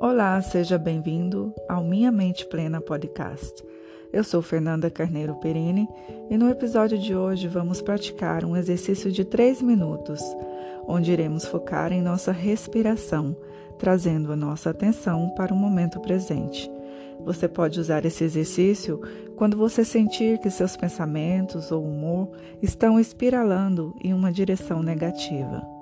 Olá, seja bem-vindo ao Minha Mente Plena Podcast. Eu sou Fernanda Carneiro Perini e no episódio de hoje vamos praticar um exercício de 3 minutos, onde iremos focar em nossa respiração, trazendo a nossa atenção para o momento presente. Você pode usar esse exercício quando você sentir que seus pensamentos ou humor estão espiralando em uma direção negativa.